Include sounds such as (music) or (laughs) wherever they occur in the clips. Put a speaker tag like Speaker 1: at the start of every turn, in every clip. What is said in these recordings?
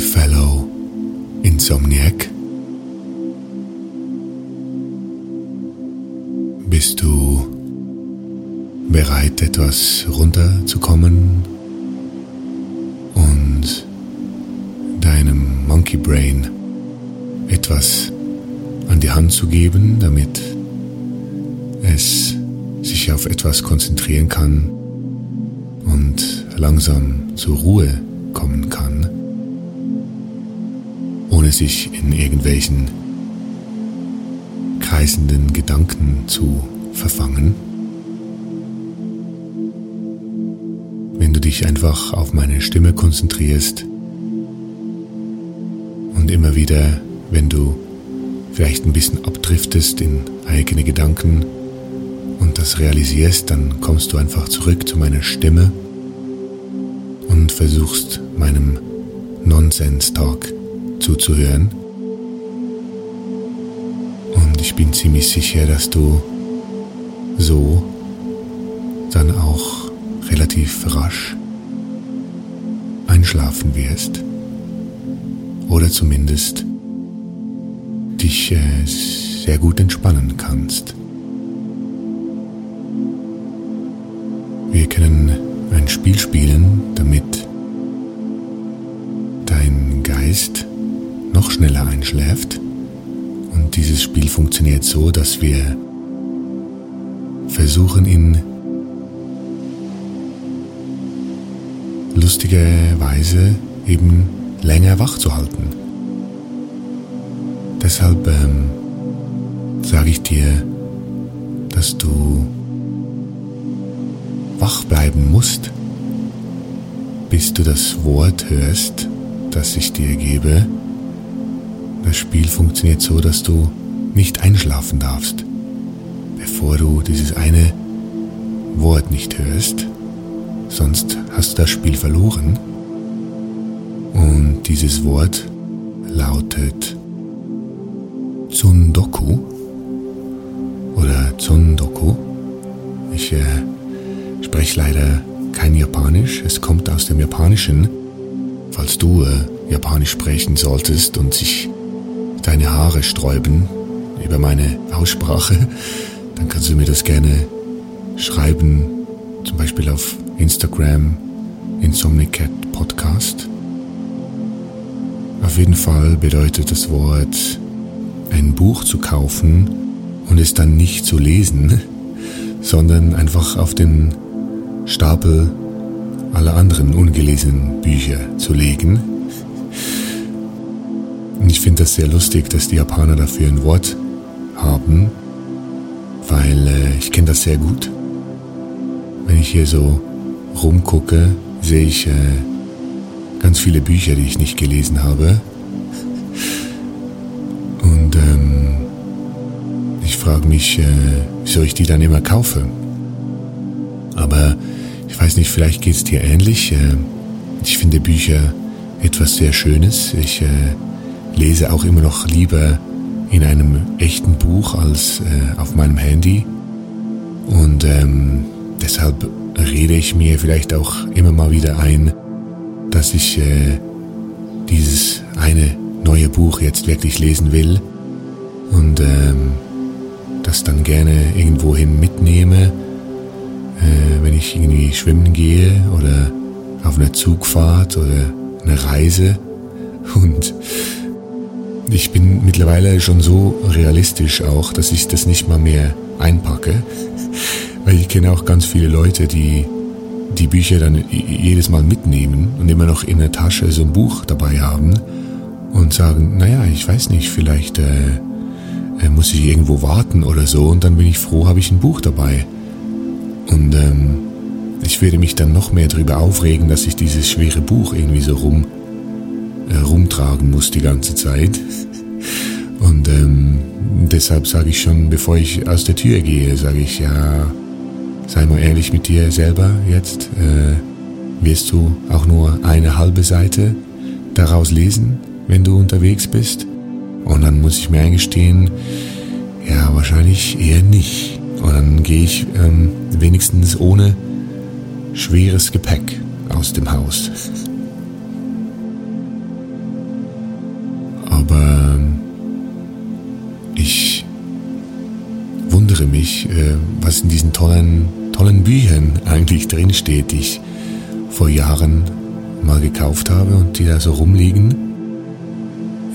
Speaker 1: Fellow Insomniac. Bist du bereit, etwas runterzukommen und deinem Monkey Brain etwas an die Hand zu geben, damit es sich auf etwas konzentrieren kann und langsam zur Ruhe kommen kann, ohne sich in irgendwelchen kreisenden Gedanken zu verfangen. Wenn du dich einfach auf meine Stimme konzentrierst und immer wieder, wenn du vielleicht ein bisschen abdriftest in eigene Gedanken und das realisierst, dann kommst du einfach zurück zu meiner Stimme und versuchst meinem Nonsens-Talk zuzuhören. Und ich bin ziemlich sicher, dass du so dann auch relativ rasch einschlafen wirst. Oder zumindest dich äh, sehr gut entspannen kannst. Wir können ein Spiel spielen, damit dein Geist noch schneller einschläft. Und dieses Spiel funktioniert so, dass wir versuchen, ihn lustigerweise eben länger wach zu halten. Deshalb ähm, sage ich dir, dass du wach bleiben musst, bis du das Wort hörst, das ich dir gebe. Das Spiel funktioniert so, dass du nicht einschlafen darfst, bevor du dieses eine Wort nicht hörst, sonst hast du das Spiel verloren. Und dieses Wort lautet Tsundoku oder Tsundoku. Ich äh, spreche leider kein Japanisch, es kommt aus dem Japanischen. Falls du äh, Japanisch sprechen solltest und sich deine Haare sträuben über meine Aussprache, dann kannst du mir das gerne schreiben, zum Beispiel auf Instagram, Insomnicat Podcast. Auf jeden Fall bedeutet das Wort, ein Buch zu kaufen und es dann nicht zu lesen, (laughs) sondern einfach auf den Stapel aller anderen ungelesenen Bücher zu legen. Und ich finde das sehr lustig, dass die Japaner dafür ein Wort haben, weil äh, ich kenne das sehr gut. Wenn ich hier so rumgucke, sehe ich äh, ganz viele Bücher, die ich nicht gelesen habe. Und ähm, ich frage mich, äh, wieso ich die dann immer kaufe. Aber ich weiß nicht, vielleicht geht es dir ähnlich. Äh, ich finde Bücher etwas sehr Schönes. Ich äh, lese auch immer noch lieber in einem echten Buch als äh, auf meinem Handy. Und ähm, deshalb rede ich mir vielleicht auch immer mal wieder ein, dass ich äh, dieses eine neue Buch jetzt wirklich lesen will und ähm, das dann gerne irgendwohin mitnehme äh, wenn ich irgendwie schwimmen gehe oder auf einer Zugfahrt oder eine Reise. Und ich bin mittlerweile schon so realistisch auch, dass ich das nicht mal mehr einpacke. Weil ich kenne auch ganz viele Leute, die die Bücher dann jedes Mal mitnehmen und immer noch in der Tasche so ein Buch dabei haben und sagen, naja, ich weiß nicht, vielleicht äh, äh, muss ich irgendwo warten oder so und dann bin ich froh, habe ich ein Buch dabei. Und ähm, ich werde mich dann noch mehr darüber aufregen, dass ich dieses schwere Buch irgendwie so rum, rumtragen muss die ganze Zeit. Und ähm, deshalb sage ich schon, bevor ich aus der Tür gehe, sage ich ja, sei mal ehrlich mit dir selber jetzt. Äh, wirst du auch nur eine halbe Seite daraus lesen, wenn du unterwegs bist? Und dann muss ich mir eingestehen, ja, wahrscheinlich eher nicht. Und dann gehe ich ähm, wenigstens ohne schweres Gepäck aus dem Haus. Wundere mich, äh, was in diesen tollen, tollen Büchern eigentlich drinsteht, die ich vor Jahren mal gekauft habe und die da so rumliegen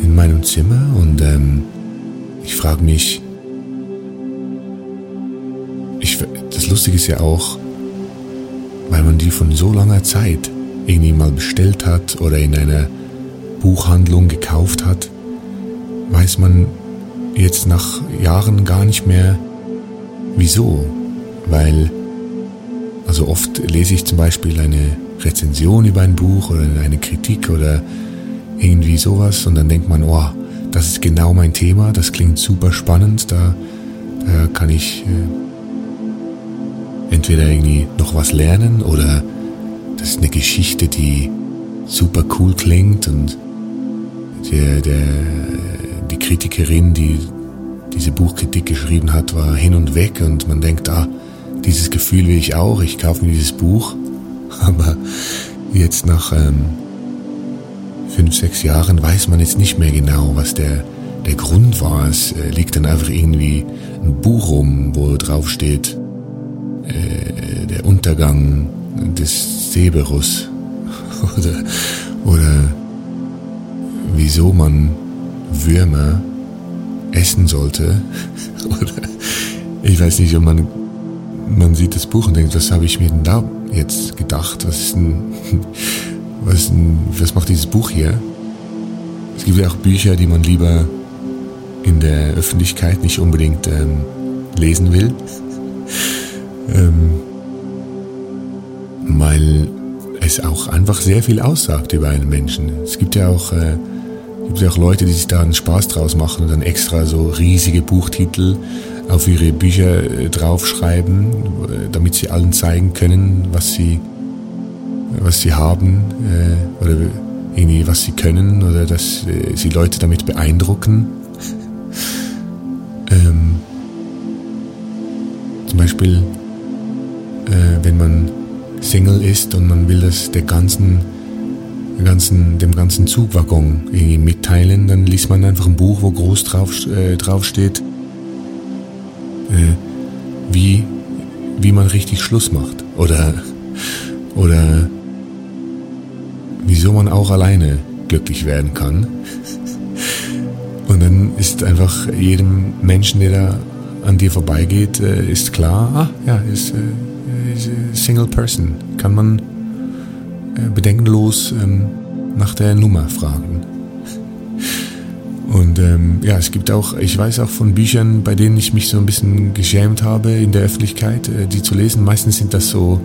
Speaker 1: in meinem Zimmer. Und ähm, ich frage mich, ich, das Lustige ist ja auch, weil man die von so langer Zeit irgendwie mal bestellt hat oder in einer Buchhandlung gekauft hat, weiß man jetzt nach Jahren gar nicht mehr wieso. Weil, also oft lese ich zum Beispiel eine Rezension über ein Buch oder eine Kritik oder irgendwie sowas und dann denkt man, oh, das ist genau mein Thema, das klingt super spannend, da, da kann ich äh, entweder irgendwie noch was lernen oder das ist eine Geschichte, die super cool klingt und der, der, die Kritikerin, die diese Buchkritik geschrieben hat, war hin und weg und man denkt, ah, dieses Gefühl will ich auch, ich kaufe mir dieses Buch. (laughs) Aber jetzt nach ähm, fünf, sechs Jahren weiß man jetzt nicht mehr genau, was der, der Grund war. Es äh, liegt dann einfach irgendwie ein Buch rum, wo drauf steht, äh, der Untergang des Cerberus (laughs) oder, oder wieso man Würmer essen sollte. (laughs) oder ich weiß nicht, ob man, man sieht das Buch und denkt, was habe ich mir denn da jetzt gedacht? Was ist denn, (laughs) was, ist denn, was macht dieses Buch hier? Es gibt ja auch Bücher, die man lieber in der Öffentlichkeit nicht unbedingt ähm, lesen will. (laughs) ähm, weil es auch einfach sehr viel aussagt über einen Menschen. Es gibt ja auch, äh, gibt ja auch Leute, die sich da einen Spaß draus machen und dann extra so riesige Buchtitel auf ihre Bücher äh, draufschreiben, äh, damit sie allen zeigen können, was sie, was sie haben äh, oder irgendwie was sie können oder dass sie Leute damit beeindrucken. (laughs) ähm, zum Beispiel, äh, wenn man Single ist und man will das der ganzen, ganzen, dem ganzen Zugwaggon irgendwie mitteilen, dann liest man einfach ein Buch, wo groß drauf, äh, drauf steht, äh, wie, wie man richtig Schluss macht. Oder, oder wieso man auch alleine glücklich werden kann. Und dann ist einfach jedem Menschen, der da an dir vorbeigeht, äh, ist klar, ah, ja, ist, äh, ist Single Person. Kann man äh, bedenkenlos ähm, nach der Nummer fragen. Und ähm, ja, es gibt auch, ich weiß auch von Büchern, bei denen ich mich so ein bisschen geschämt habe in der Öffentlichkeit, äh, die zu lesen. Meistens sind das so,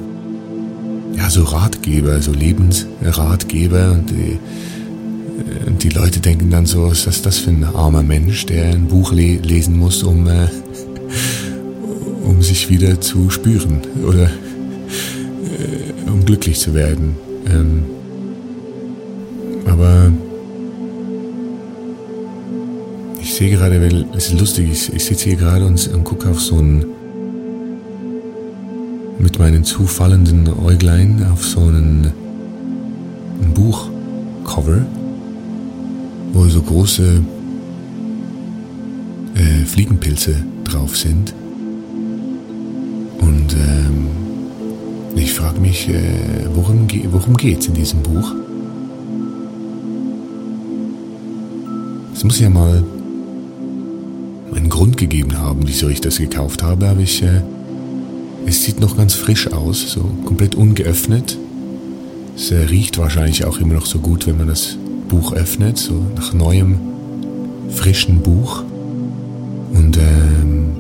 Speaker 1: ja, so Ratgeber, so Lebensratgeber und die, äh, und die Leute denken dann so, was ist das für ein armer Mensch, der ein Buch le lesen muss, um, äh, um sich wieder zu spüren oder äh, um glücklich zu werden. Ähm, aber ich sehe gerade, weil es ist lustig, ich, ich sitze hier gerade und, und gucke auf so ein, mit meinen zufallenden Äuglein auf so einen, ein Buchcover, wo so große äh, Fliegenpilze drauf sind. Und ähm, ich frage mich, äh, worum, worum geht es in diesem Buch? Es muss ja mal einen Grund gegeben haben, wieso ich das gekauft habe, aber ich, äh, es sieht noch ganz frisch aus, so komplett ungeöffnet. Es äh, riecht wahrscheinlich auch immer noch so gut, wenn man das Buch öffnet, so nach neuem, frischen Buch. Und ähm,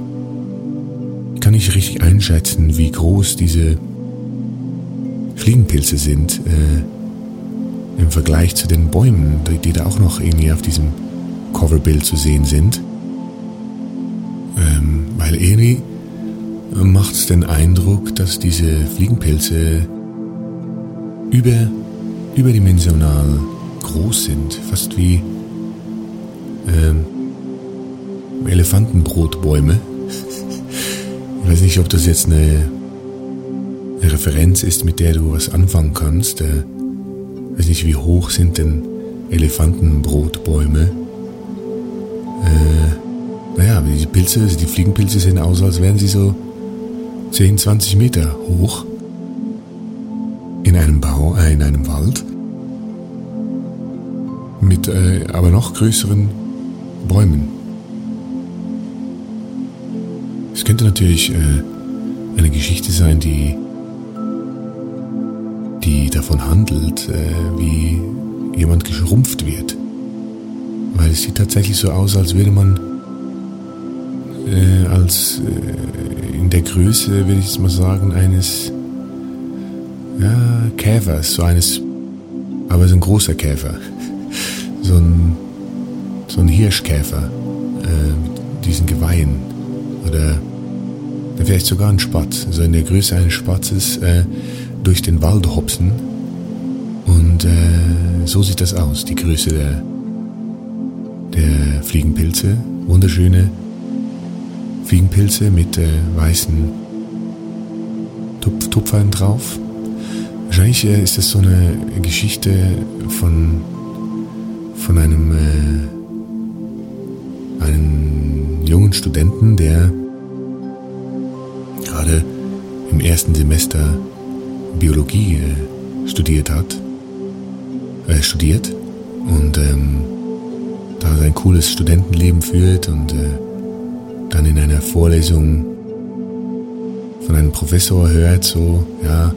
Speaker 1: kann ich richtig einschätzen, wie groß diese Fliegenpilze sind äh, im Vergleich zu den Bäumen, die, die da auch noch irgendwie auf diesem Coverbild zu sehen sind. Ähm, weil irgendwie macht es den Eindruck, dass diese Fliegenpilze über, überdimensional groß sind, fast wie ähm, Elefantenbrotbäume. (laughs) Ich weiß nicht, ob das jetzt eine, eine, Referenz ist, mit der du was anfangen kannst. Äh, weiß nicht, wie hoch sind denn Elefantenbrotbäume? Äh, naja, die Pilze, die Fliegenpilze sehen aus, als wären sie so 10, 20 Meter hoch in einem Bau, äh, in einem Wald mit äh, aber noch größeren Bäumen. Es könnte natürlich äh, eine Geschichte sein, die, die davon handelt, äh, wie jemand geschrumpft wird. Weil es sieht tatsächlich so aus, als würde man äh, als äh, in der Größe, würde ich jetzt mal sagen, eines ja, Käfers, so eines, aber so ein großer Käfer, (laughs) so ein, so ein Hirschkäfer äh, mit diesen Geweihen oder vielleicht sogar ein Spatz, so in der Größe eines Spatzes äh, durch den Wald hopsen und äh, so sieht das aus, die Größe der, der Fliegenpilze, wunderschöne Fliegenpilze mit äh, weißen Tupf Tupfern drauf. Wahrscheinlich äh, ist das so eine Geschichte von, von einem, äh, einem jungen Studenten, der gerade im ersten Semester Biologie äh, studiert hat, äh, studiert und ähm, da sein cooles Studentenleben führt und äh, dann in einer Vorlesung von einem Professor hört, so, ja,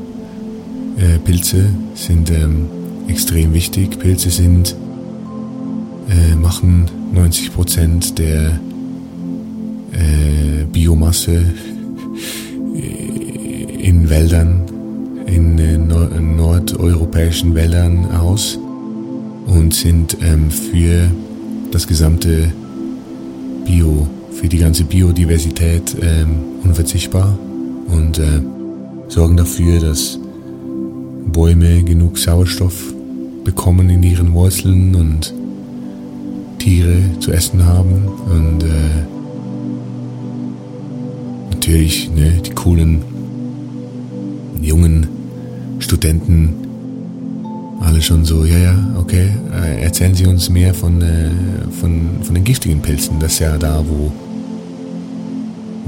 Speaker 1: äh, Pilze sind ähm, extrem wichtig. Pilze sind, äh, machen 90 Prozent der äh, Biomasse in Wäldern, in äh, nord nordeuropäischen Wäldern aus und sind ähm, für das gesamte Bio für die ganze Biodiversität ähm, unverzichtbar und äh, sorgen dafür, dass Bäume genug Sauerstoff bekommen in ihren Wurzeln und Tiere zu essen haben und äh, natürlich ne, die coolen jungen Studenten alle schon so, ja, ja, okay, äh, erzählen Sie uns mehr von, äh, von, von den giftigen Pilzen. Das ist ja da, wo,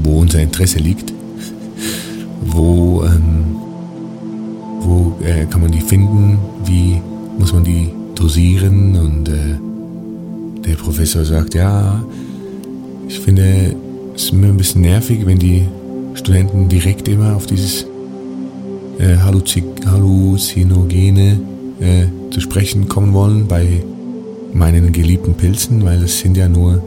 Speaker 1: wo unser Interesse liegt. (laughs) wo ähm, wo äh, kann man die finden? Wie muss man die dosieren? Und äh, der Professor sagt, ja, ich finde es ist mir ein bisschen nervig, wenn die Studenten direkt immer auf dieses äh, Halluzinogene äh, zu sprechen kommen wollen bei meinen geliebten Pilzen, weil es sind ja nur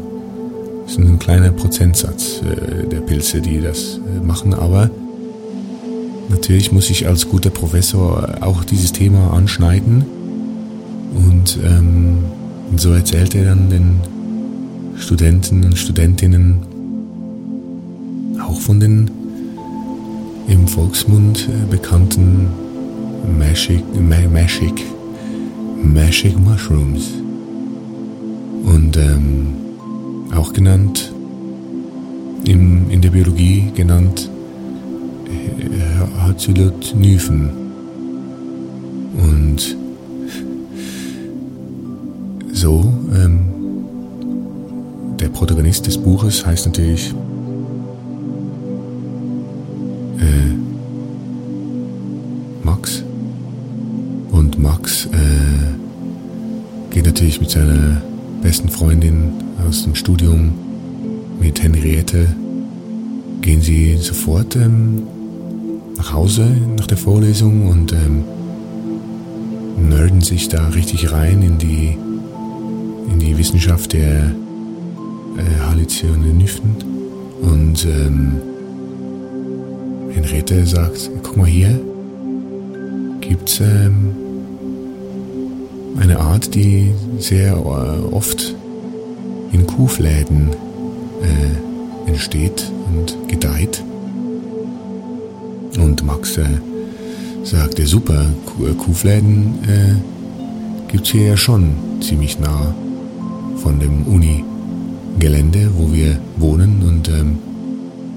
Speaker 1: es ein kleiner Prozentsatz äh, der Pilze, die das äh, machen, aber natürlich muss ich als guter Professor auch dieses Thema anschneiden. Und, ähm, so erzählt er dann den Studenten und Studentinnen auch von den im Volksmund äh, bekannten Magic, Magic, Magic Mushrooms. Und ähm, auch genannt, im, in der Biologie genannt äh, Hacylotnyphen. Und so, ähm, der Protagonist des Buches heißt natürlich Max äh, geht natürlich mit seiner besten Freundin aus dem Studium, mit Henriette, gehen sie sofort ähm, nach Hause nach der Vorlesung und ähm, nerden sich da richtig rein in die, in die Wissenschaft der äh, Halluzinogyphen. Und ähm, Henriette sagt, guck mal hier, gibt's ähm, eine Art, die sehr äh, oft in Kuhfläden äh, entsteht und gedeiht. Und Max äh, sagt, ja super, äh, Kuhfläden äh, gibt's hier ja schon ziemlich nah von dem Uni-Gelände, wo wir wohnen und ähm,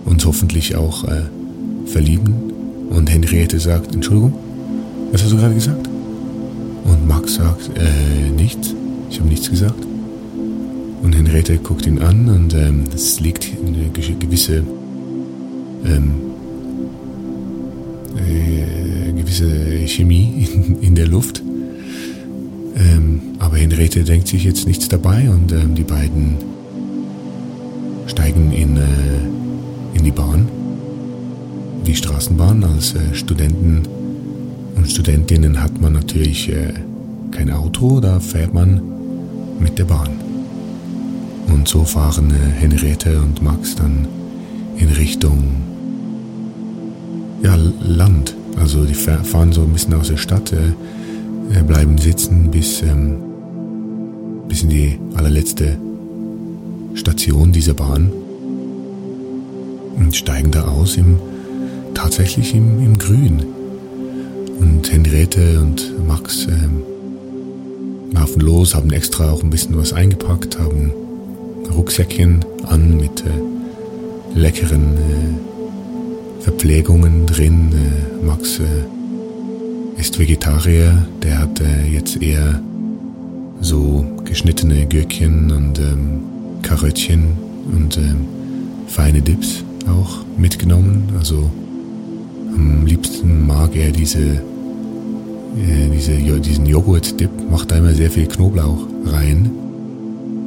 Speaker 1: uns hoffentlich auch äh, verlieben. Und Henriette sagt, Entschuldigung, was hast du gerade gesagt? Und Max sagt, äh, nichts. Ich habe nichts gesagt. Und Henriette guckt ihn an und ähm, es liegt eine gewisse ähm, äh, gewisse Chemie in, in der Luft. Ähm, aber Henriette denkt sich jetzt nichts dabei und ähm, die beiden steigen in, äh, in die Bahn, die Straßenbahn. Als äh, Studenten und Studentinnen hat man natürlich äh, kein Auto, da fährt man mit der Bahn. Und so fahren äh, Henriette und Max dann in Richtung ja, Land. Also die fahren so ein bisschen aus der Stadt, äh, äh, bleiben sitzen bis, ähm, bis in die allerletzte Station dieser Bahn und steigen da aus im tatsächlich im, im Grün. Und Henriette und Max ähm, laufen los, haben extra auch ein bisschen was eingepackt, haben Rucksäckchen an mit äh, leckeren äh, Verpflegungen drin. Äh, Max äh, ist Vegetarier, der hat äh, jetzt eher so geschnittene Gürkchen und ähm, Karöttchen und ähm, feine Dips auch mitgenommen. Also am liebsten mag er diese, äh, diese diesen Joghurt-Dip, macht da immer sehr viel Knoblauch rein.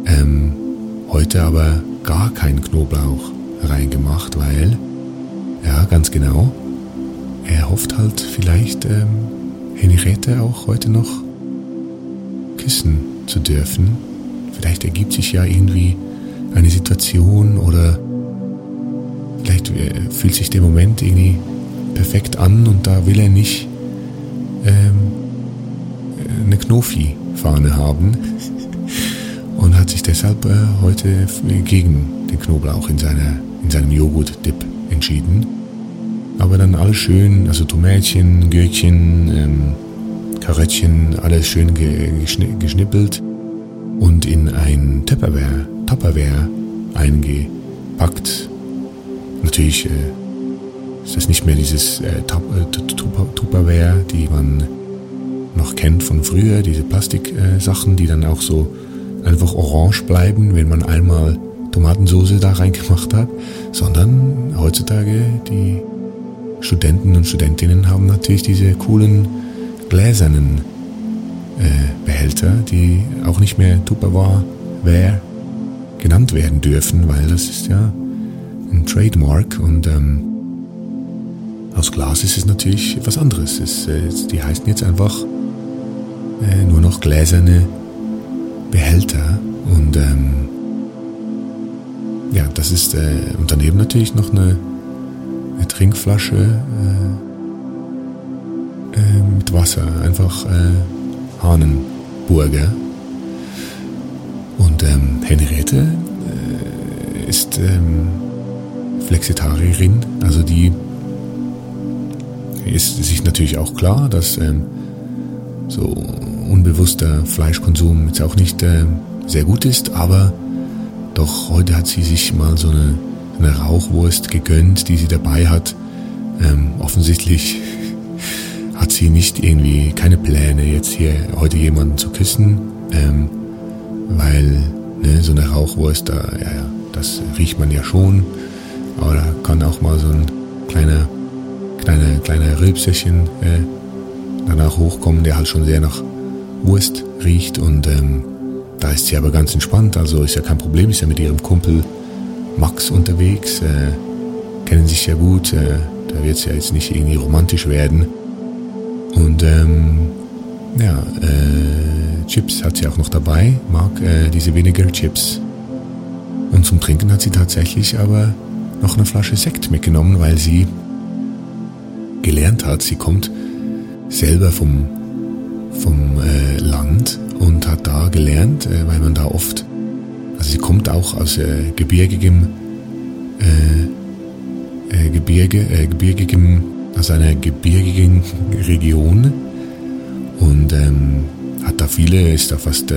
Speaker 1: Ähm, Heute aber gar kein Knoblauch reingemacht, weil, ja, ganz genau, er hofft halt vielleicht ähm, Henriette auch heute noch küssen zu dürfen. Vielleicht ergibt sich ja irgendwie eine Situation oder vielleicht äh, fühlt sich der Moment irgendwie perfekt an und da will er nicht ähm, eine Knofi-Fahne haben und hat sich deshalb äh, heute gegen den Knoblauch in, seiner, in seinem Joghurt-Dip entschieden. Aber dann alles schön, also Tomätchen, Gürkchen, ähm, Karöttchen, alles schön ge geschnippelt und in ein Tupperware, Tupperware eingepackt. Natürlich äh, ist das nicht mehr dieses äh, äh Tupperware, die man noch kennt von früher, diese Plastiksachen, die dann auch so einfach orange bleiben, wenn man einmal Tomatensauce da reingemacht hat, sondern heutzutage die Studenten und Studentinnen haben natürlich diese coolen gläsernen äh, Behälter, die auch nicht mehr Tupperware genannt werden dürfen, weil das ist ja ein Trademark und ähm, aus Glas ist es natürlich was anderes. Es, äh, die heißen jetzt einfach äh, nur noch gläserne Behälter und ähm, ja, das ist äh, und daneben natürlich noch eine, eine Trinkflasche äh, äh, mit Wasser, einfach äh, Hahnenburger. Und ähm, Henriette äh, ist ähm, Flexitarierin, also die ist sich natürlich auch klar, dass ähm, so unbewusster Fleischkonsum jetzt auch nicht äh, sehr gut ist, aber doch heute hat sie sich mal so eine, eine Rauchwurst gegönnt, die sie dabei hat. Ähm, offensichtlich (laughs) hat sie nicht irgendwie keine Pläne, jetzt hier heute jemanden zu küssen, ähm, weil ne, so eine Rauchwurst, da, ja, das riecht man ja schon, aber da kann auch mal so ein kleiner, kleiner, kleiner Rülpserchen äh, danach hochkommen, der halt schon sehr nach Wurst riecht und ähm, da ist sie aber ganz entspannt, also ist ja kein Problem, ist ja mit ihrem Kumpel Max unterwegs, äh, kennen sich ja gut, äh, da wird es ja jetzt nicht irgendwie romantisch werden. Und ähm, ja, äh, Chips hat sie auch noch dabei, mag äh, diese Vinegar Chips. Und zum Trinken hat sie tatsächlich aber noch eine Flasche Sekt mitgenommen, weil sie gelernt hat, sie kommt selber vom, vom äh, Land und hat da gelernt, äh, weil man da oft, also sie kommt auch aus äh, gebirgigem, äh, äh, Gebirge, äh, gebirgigem, aus einer gebirgigen Region und ähm, hat da viele, ist da fast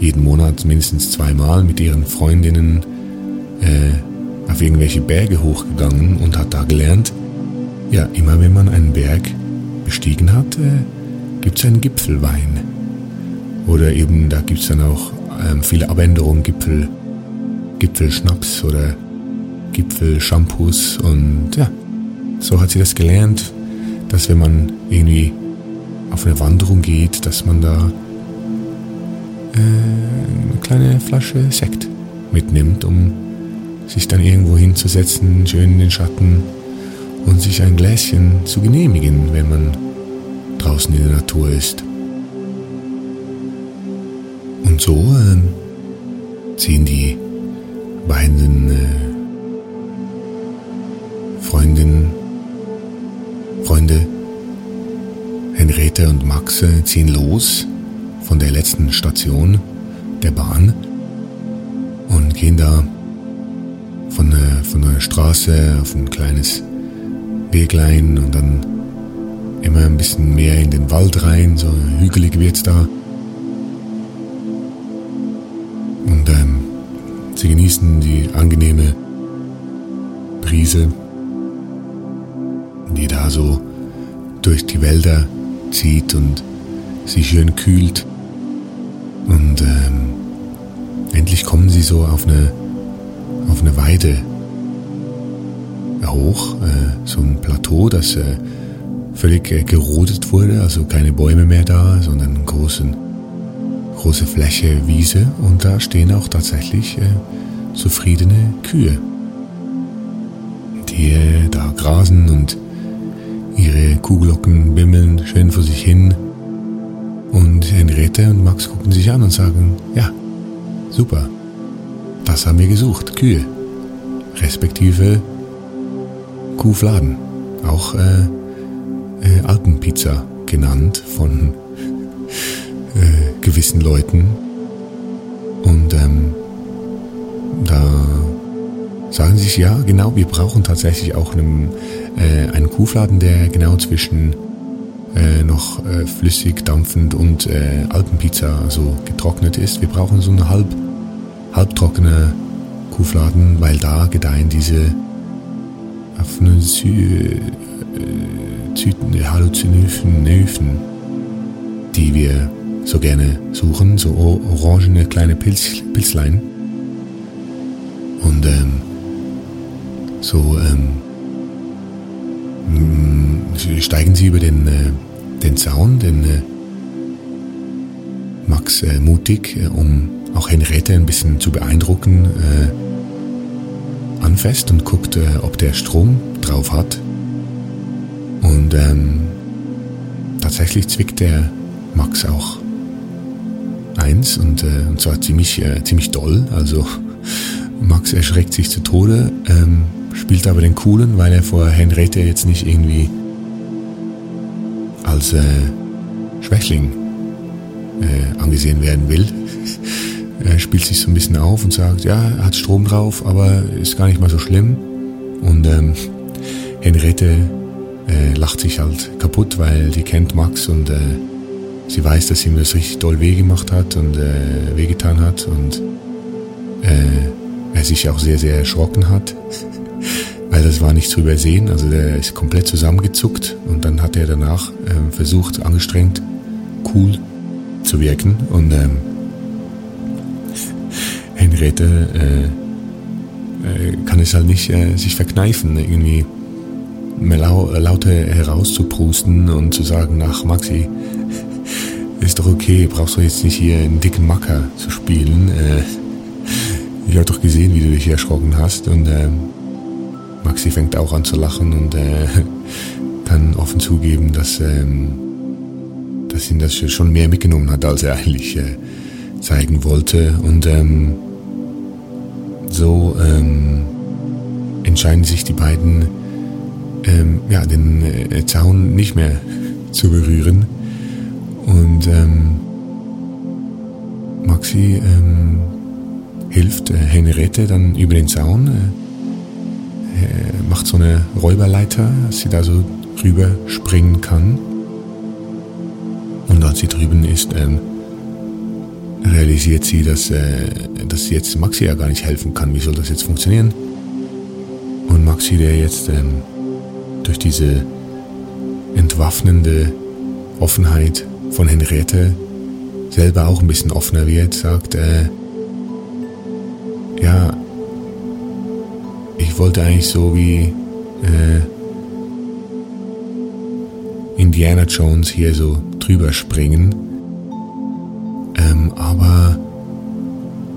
Speaker 1: jeden Monat mindestens zweimal mit ihren Freundinnen auf irgendwelche Berge hochgegangen und hat da gelernt, ja, immer wenn man einen Berg bestiegen hat, äh, gibt es einen Gipfelwein. Oder eben, da gibt es dann auch ähm, viele Abänderungen, Gipfel, Gipfelschnaps oder Gipfelshampoos und ja, so hat sie das gelernt, dass wenn man irgendwie auf eine Wanderung geht, dass man da äh, eine kleine Flasche Sekt mitnimmt, um sich dann irgendwo hinzusetzen, schön in den Schatten und sich ein Gläschen zu genehmigen, wenn man draußen in der Natur ist. Und so äh, ziehen die beiden äh, Freundinnen, Freunde, Henriette und Max äh, ziehen los von der letzten Station der Bahn und gehen da von der, von der Straße auf ein kleines Weglein und dann immer ein bisschen mehr in den Wald rein, so hügelig wird's da. Und ähm, sie genießen die angenehme Brise, die da so durch die Wälder zieht und sie schön kühlt. Und ähm, endlich kommen sie so auf eine, auf eine Weide hoch, äh, so ein Plateau, das äh, völlig äh, gerodet wurde, also keine Bäume mehr da, sondern eine große, Fläche Wiese. Und da stehen auch tatsächlich äh, zufriedene Kühe, die äh, da grasen und ihre Kuhglocken bimmeln schön vor sich hin. Und Henriette und Max gucken sich an und sagen, ja, super, das haben wir gesucht, Kühe, respektive Kuhfladen, auch äh, äh, Alpenpizza genannt von äh, gewissen Leuten. Und ähm, da sagen sie sich, ja, genau, wir brauchen tatsächlich auch einen, äh, einen Kuhfladen, der genau zwischen äh, noch äh, flüssig, dampfend und äh, Alpenpizza, also getrocknet ist. Wir brauchen so eine halb, halbtrockene Kuhfladen, weil da gedeihen diese auf einen Sy Halluzinogen, die wir so gerne suchen, so orangene kleine Pilz, Pilzlein. Und ähm, so ähm, steigen sie über den, äh, den Zaun, den äh, Max äh, mutig, äh, um auch Henriette ein bisschen zu beeindrucken, äh, anfasst und guckt, ob der Strom drauf hat. Und ähm, tatsächlich zwickt der Max auch eins und, äh, und zwar ziemlich, äh, ziemlich doll. Also (laughs) Max erschreckt sich zu Tode, ähm, spielt aber den Coolen, weil er vor Henriette jetzt nicht irgendwie als äh, Schwächling äh, angesehen werden will. (laughs) Er spielt sich so ein bisschen auf und sagt, ja, er hat Strom drauf, aber ist gar nicht mal so schlimm. Und ähm, Henriette äh, lacht sich halt kaputt, weil die kennt Max und äh, sie weiß, dass ihm das richtig doll weh gemacht hat und äh, wehgetan hat und äh, er sich auch sehr, sehr erschrocken hat, (laughs) weil das war nicht zu übersehen. Also der ist komplett zusammengezuckt und dann hat er danach äh, versucht, angestrengt, cool zu wirken und ähm, Henriette äh, äh, kann es halt nicht äh, sich verkneifen, irgendwie lau lauter herauszuprusten und zu sagen, ach Maxi, (laughs) ist doch okay, brauchst du jetzt nicht hier einen dicken Macker zu spielen. Äh, ich habe doch gesehen, wie du dich erschrocken hast. Und äh, Maxi fängt auch an zu lachen und äh, (laughs) kann offen zugeben, dass, ähm, dass ihn das schon mehr mitgenommen hat, als er eigentlich äh, zeigen wollte. Und ähm, so ähm, entscheiden sich die beiden, ähm, ja, den äh, Zaun nicht mehr zu berühren. Und ähm, Maxi ähm, hilft äh, Henriette dann über den Zaun, äh, äh, macht so eine Räuberleiter, dass sie da so rüber springen kann. Und als sie drüben ist, ähm, realisiert sie, dass, äh, dass jetzt Maxi ja gar nicht helfen kann. Wie soll das jetzt funktionieren? Und Maxi, der jetzt ähm, durch diese entwaffnende Offenheit von Henriette selber auch ein bisschen offener wird, sagt, äh, ja, ich wollte eigentlich so wie äh, Indiana Jones hier so drüber springen,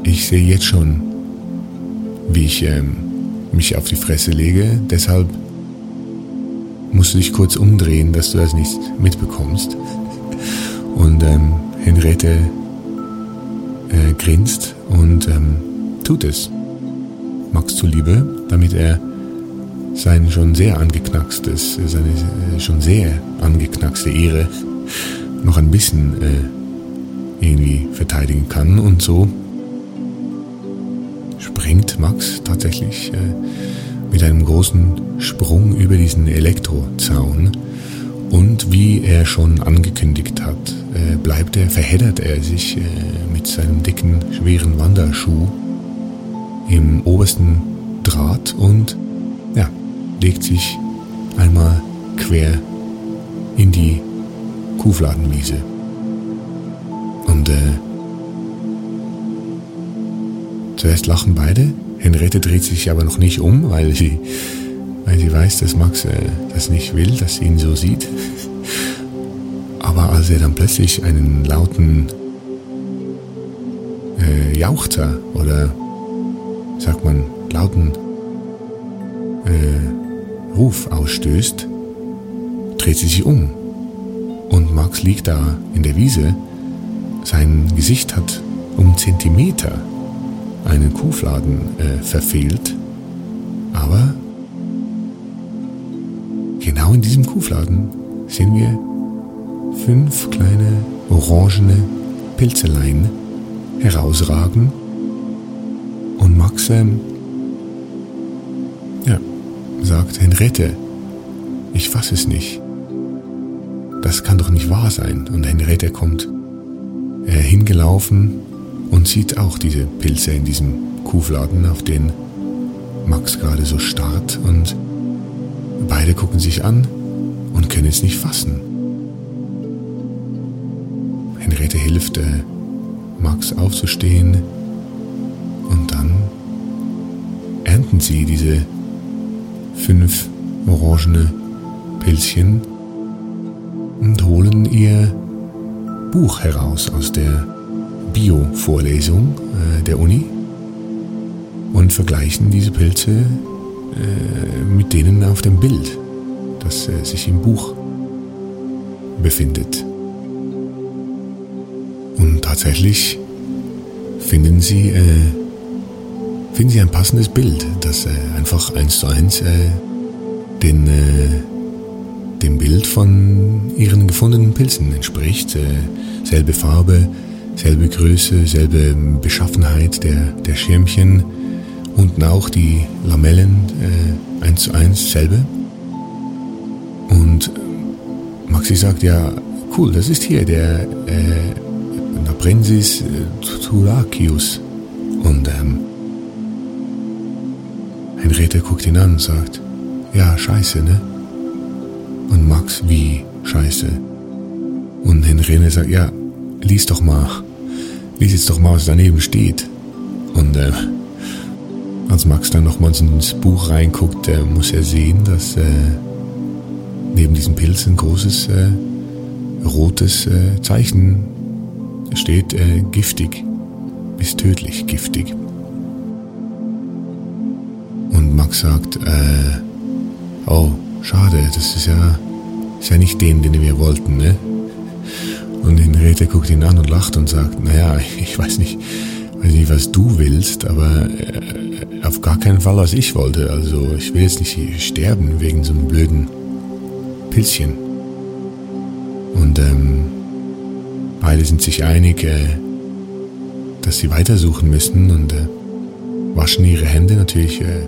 Speaker 1: ich sehe jetzt schon, wie ich ähm, mich auf die Fresse lege, deshalb musst du dich kurz umdrehen, dass du das nicht mitbekommst. Und ähm, Henriette äh, grinst und ähm, tut es. Max zuliebe, damit er sein schon sehr angeknackstes, seine äh, schon sehr angeknackste Ehre noch ein bisschen äh, irgendwie verteidigen kann. Und so springt Max tatsächlich äh, mit einem großen Sprung über diesen Elektrozaun und wie er schon angekündigt hat, äh, bleibt er, verheddert er sich äh, mit seinem dicken, schweren Wanderschuh im obersten Draht und ja, legt sich einmal quer in die Kuhfladenwiese. Und äh, zuerst lachen beide, Henriette dreht sich aber noch nicht um, weil sie weil sie weiß, dass Max äh, das nicht will, dass sie ihn so sieht. Aber als er dann plötzlich einen lauten äh, Jauchzer oder sagt man lauten äh, Ruf ausstößt, dreht sie sich um. Und Max liegt da in der Wiese. Sein Gesicht hat um Zentimeter einen Kuhfladen äh, verfehlt. Aber Genau in diesem Kuhfladen sehen wir fünf kleine orangene Pilzeleien herausragen und Max ähm, ja, sagt Henriette, ich fasse es nicht. Das kann doch nicht wahr sein. Und Henriette kommt äh, hingelaufen und sieht auch diese Pilze in diesem Kuhfladen, auf den Max gerade so starrt und Beide gucken sich an und können es nicht fassen. Henriette hilft äh, Max aufzustehen und dann ernten sie diese fünf orangene Pilzchen und holen ihr Buch heraus aus der Bio-Vorlesung äh, der Uni und vergleichen diese Pilze äh, mit denen auf dem Bild, das äh, sich im Buch befindet. Und tatsächlich finden sie, äh, finden sie ein passendes Bild, das äh, einfach eins zu eins äh, den, dem Bild von ihren gefundenen Pilzen entspricht. selbe Farbe, selbe Größe, selbe Beschaffenheit der, der Schirmchen Unten auch die Lamellen äh, eins zu eins selbe. Und äh, Maxi sagt, ja, cool, das ist hier der äh, Naprensis äh, Turacius. Und ähm, Henriette guckt ihn an und sagt, ja, scheiße, ne? Und Max, wie scheiße? Und Henriette sagt, ja, lies doch mal, lies jetzt doch mal, was daneben steht. Und äh, als Max dann nochmals ins Buch reinguckt, äh, muss er sehen, dass äh, neben diesem Pilz ein großes äh, rotes äh, Zeichen steht, äh, giftig, bis tödlich giftig. Und Max sagt, oh, schade, das ist ja, ist ja nicht den, den wir wollten, ne? Und Henriette guckt ihn an und lacht und sagt, naja, (laughs) ich weiß nicht, weiß nicht, was du willst, aber äh, auf gar keinen Fall, was ich wollte. Also ich will jetzt nicht sterben wegen so einem blöden Pilzchen. Und ähm, beide sind sich einig, äh, dass sie weitersuchen müssen und äh, waschen ihre Hände natürlich äh,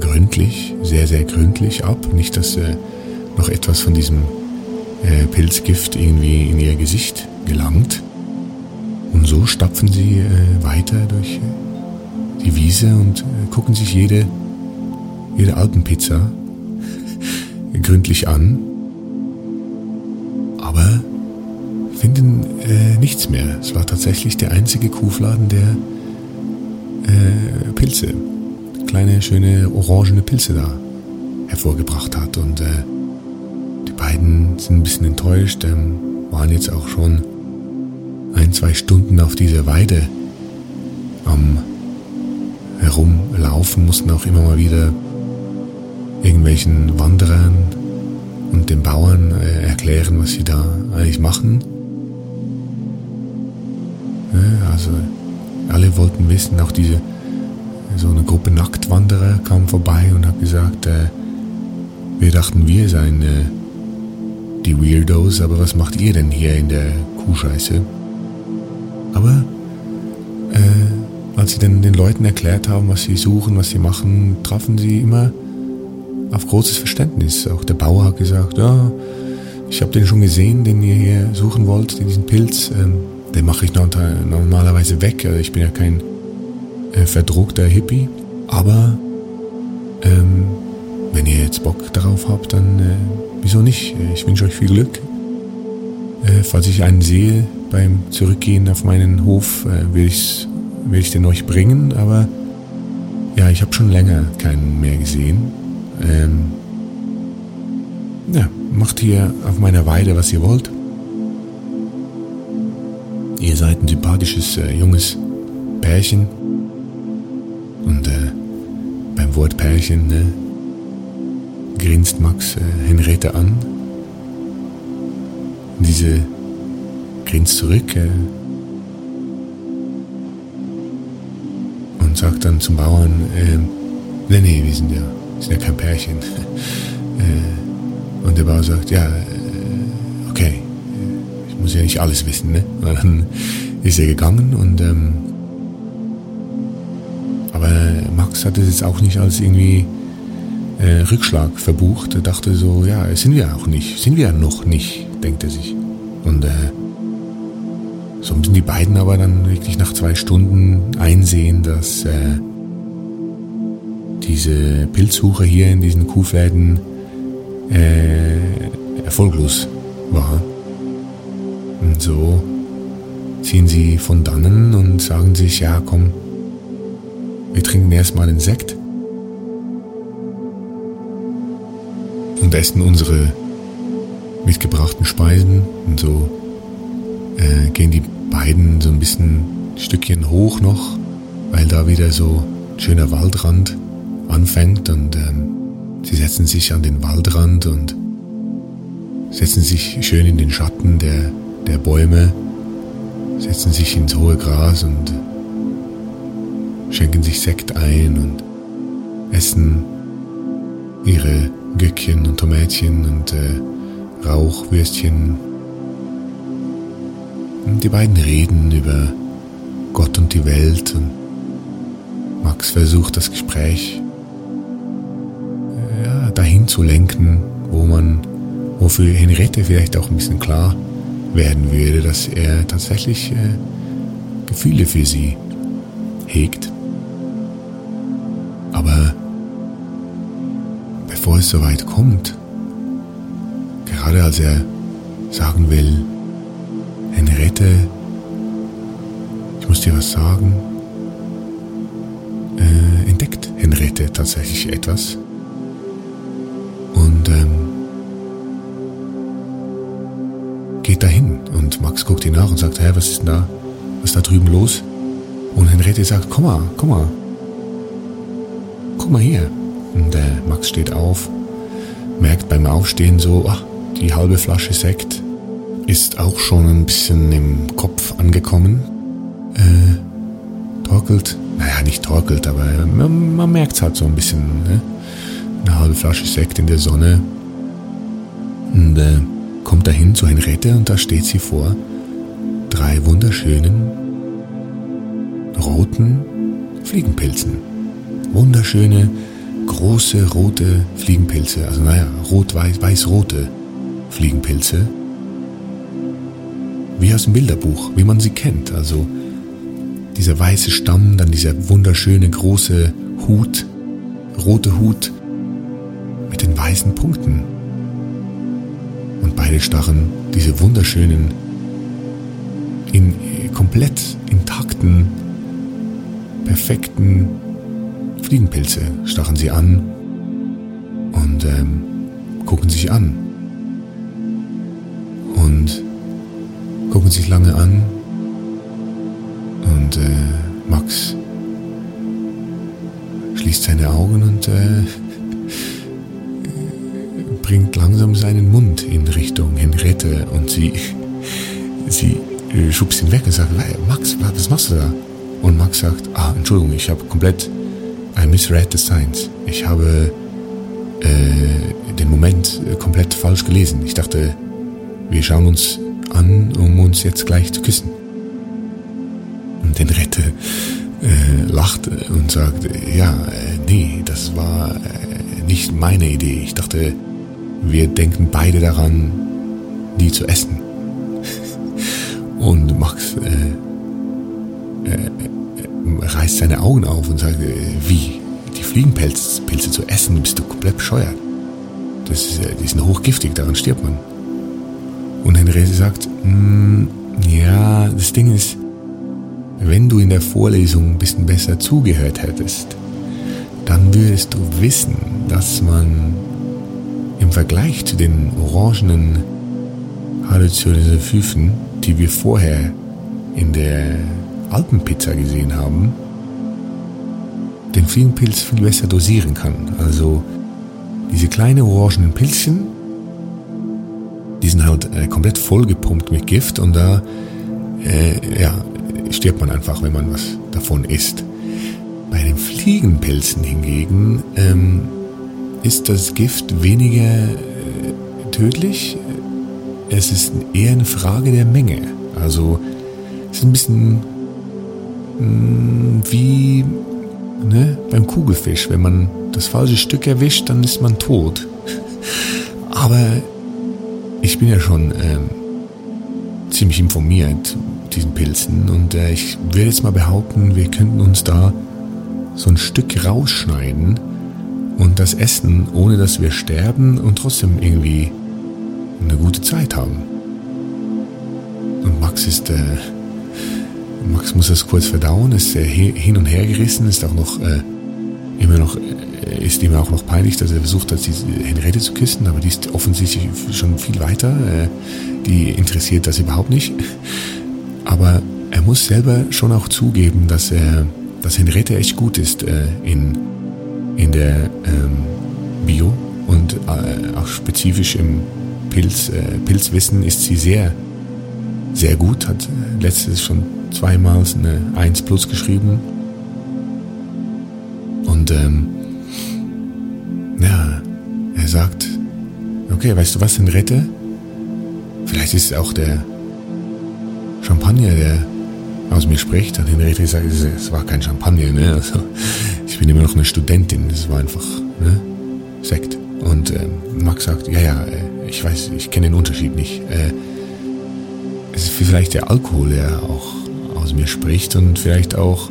Speaker 1: gründlich, sehr, sehr gründlich ab. Nicht, dass äh, noch etwas von diesem äh, Pilzgift irgendwie in ihr Gesicht gelangt. Und so stapfen sie äh, weiter durch äh, die Wiese und äh, gucken sich jede, jede Alpenpizza (laughs) gründlich an, aber finden äh, nichts mehr. Es war tatsächlich der einzige Kuhfladen, der äh, Pilze, kleine, schöne, orangene Pilze da hervorgebracht hat. Und die beiden sind ein bisschen enttäuscht, ähm, waren jetzt auch schon ein, zwei Stunden auf dieser Weide am Herumlaufen, mussten auch immer mal wieder irgendwelchen Wanderern und den Bauern äh, erklären, was sie da eigentlich machen. Ja, also alle wollten wissen, auch diese so eine Gruppe Nacktwanderer kam vorbei und hat gesagt, äh, wir dachten, wir seien äh, die Weirdos, aber was macht ihr denn hier in der Kuhscheiße? Aber äh, als sie dann den Leuten erklärt haben, was sie suchen, was sie machen, trafen sie immer auf großes Verständnis. Auch der Bauer hat gesagt, ja, ich habe den schon gesehen, den ihr hier suchen wollt, diesen Pilz. Ähm, den mache ich normalerweise weg. Also ich bin ja kein äh, verdruckter Hippie. Aber ähm, wenn ihr jetzt Bock darauf habt, dann äh, wieso nicht? Ich wünsche euch viel Glück. Äh, falls ich einen sehe beim Zurückgehen auf meinen Hof, äh, will, ich's, will ich den euch bringen. Aber ja, ich habe schon länger keinen mehr gesehen. Ähm, ja, macht hier auf meiner Weide, was ihr wollt. Ihr seid ein sympathisches äh, junges Pärchen. Und äh, beim Wort Pärchen ne, grinst Max äh, Henriette an. Diese grinst zurück äh, und sagt dann zum Bauern, äh, nee, nee, wir sind ja sind ja kein Pärchen. (laughs) Äh, und der Bauer sagt, ja, äh, okay, ich muss ja nicht alles wissen, ne? (laughs) Und dann ist er gegangen und ähm, aber Max hat es jetzt auch nicht als irgendwie äh, Rückschlag verbucht. Er dachte so, ja, sind wir auch nicht, sind wir ja noch nicht, denkt er sich. Und äh, so müssen die beiden aber dann wirklich nach zwei Stunden einsehen, dass äh, diese Pilzsuche hier in diesen Kuhfläden äh, erfolglos war. Und so ziehen sie von dannen und sagen sich, ja komm, wir trinken erstmal einen Sekt und essen unsere mitgebrachten Speisen und so. Äh, gehen die beiden so ein bisschen Stückchen hoch noch, weil da wieder so ein schöner Waldrand anfängt und ähm, sie setzen sich an den Waldrand und setzen sich schön in den Schatten der, der Bäume, setzen sich ins hohe Gras und schenken sich Sekt ein und essen ihre Gückchen und Tomätchen und äh, Rauchwürstchen. Und die beiden reden über Gott und die Welt und Max versucht das Gespräch dahin zu lenken, wo man, wofür Henriette vielleicht auch ein bisschen klar werden würde, dass er tatsächlich äh, Gefühle für sie hegt. Bevor es soweit kommt, gerade als er sagen will, Henriette, ich muss dir was sagen, äh, entdeckt Henriette tatsächlich etwas, geht dahin und Max guckt ihn nach und sagt, hä, was ist denn da? Was ist da drüben los? Und Henriette sagt, komm mal, komm mal. Guck mal hier. Und äh, Max steht auf, merkt beim Aufstehen so, ach, die halbe Flasche Sekt ist auch schon ein bisschen im Kopf angekommen. Äh, torkelt, naja, nicht torkelt, aber man, man merkt es halt so ein bisschen. Ne? Eine halbe Flasche Sekt in der Sonne. Und äh, kommt dahin zu Henriette und da steht sie vor drei wunderschönen roten Fliegenpilzen. Wunderschöne, große, rote Fliegenpilze. Also naja, rot-weiß-weiß-rote Fliegenpilze. Wie aus dem Bilderbuch, wie man sie kennt. Also dieser weiße Stamm, dann dieser wunderschöne große Hut, rote Hut mit den weißen Punkten und beide stachen diese wunderschönen, in komplett intakten, perfekten Fliegenpilze stachen sie an und ähm, gucken sich an. Und gucken sich lange an. Und äh, Max schließt seine Augen und äh, (laughs) bringt langsam seinen Mund in Richtung Henriette und sie, sie äh, schubst ihn weg und sagt, Max, was machst du da? Und Max sagt, ah, Entschuldigung, ich habe komplett, I misread the signs. Ich habe äh, den Moment äh, komplett falsch gelesen. Ich dachte, wir schauen uns an, um uns jetzt gleich zu küssen. Und Henriette äh, lacht und sagt, ja, äh, nee, das war äh, nicht meine Idee. Ich dachte, wir denken beide daran, die zu essen. (laughs) Und Max äh, äh, reißt seine Augen auf und sagt, äh, wie? Die Fliegenpilze zu essen? Bist du komplett bescheuert? Das ist, die sind hochgiftig, daran stirbt man. Und Henriette sagt, mm, ja, das Ding ist, wenn du in der Vorlesung ein bisschen besser zugehört hättest, dann würdest du wissen, dass man im Vergleich zu den orangenen Halluzinogenen, die wir vorher in der Alpenpizza gesehen haben, den Fliegenpilz viel besser dosieren kann. Also diese kleinen orangenen Pilzchen, die sind halt äh, komplett vollgepumpt mit Gift und da äh, ja, stirbt man einfach, wenn man was davon isst. Bei den Fliegenpilzen hingegen ähm, ist das Gift weniger äh, tödlich. Es ist eher eine Frage der Menge. Also es ist ein bisschen wie ne, beim Kugelfisch. Wenn man das falsche Stück erwischt, dann ist man tot. (laughs) Aber ich bin ja schon ähm, ziemlich informiert mit diesen Pilzen und äh, ich würde jetzt mal behaupten, wir könnten uns da so ein Stück rausschneiden und das essen, ohne dass wir sterben und trotzdem irgendwie eine gute Zeit haben. Und Max ist, äh, Max muss das kurz verdauen, ist äh, hin und her gerissen, ist auch noch äh, immer noch, äh, ist ihm auch noch peinlich, dass er versucht hat, die Henriette zu küssen, aber die ist offensichtlich schon viel weiter. Äh, die interessiert das überhaupt nicht. Aber er muss selber schon auch zugeben, dass er, dass Henriette echt gut ist äh, in in der ähm, Bio und äh, auch spezifisch im Pilz, äh, Pilzwissen ist sie sehr, sehr gut, hat äh, letztes schon zweimal eine 1 plus geschrieben. Und ähm, ja, er sagt, okay, weißt du was, Henriette? Vielleicht ist es auch der Champagner, der aus mir spricht. Hat Henriette gesagt, es war kein Champagner, ne? Also, ich bin immer noch eine Studentin, das war einfach ne? Sekt. Und äh, Max sagt, ja, ja, äh, ich weiß, ich kenne den Unterschied nicht. Äh, es ist vielleicht der Alkohol, der auch aus mir spricht und vielleicht auch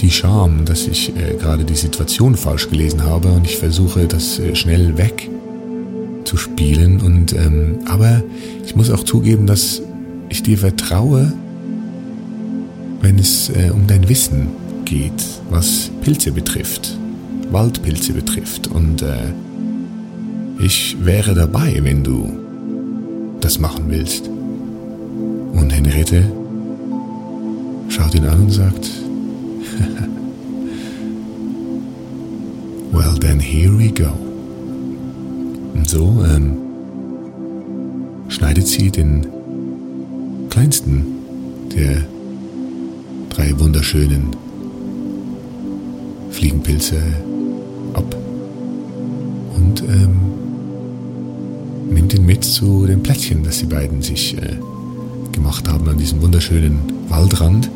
Speaker 1: die Scham, dass ich äh, gerade die Situation falsch gelesen habe und ich versuche, das äh, schnell weg zu spielen. Und ähm, aber ich muss auch zugeben, dass ich dir vertraue, wenn es äh, um dein Wissen geht, was Pilze betrifft, Waldpilze betrifft. Und äh, ich wäre dabei, wenn du das machen willst. Und Henriette schaut ihn an und sagt, (laughs) Well, then here we go. Und so ähm, schneidet sie den kleinsten der drei wunderschönen Fliegenpilze ab und ähm, nimmt ihn mit zu dem Plättchen, das die beiden sich äh, gemacht haben an diesem wunderschönen Waldrand.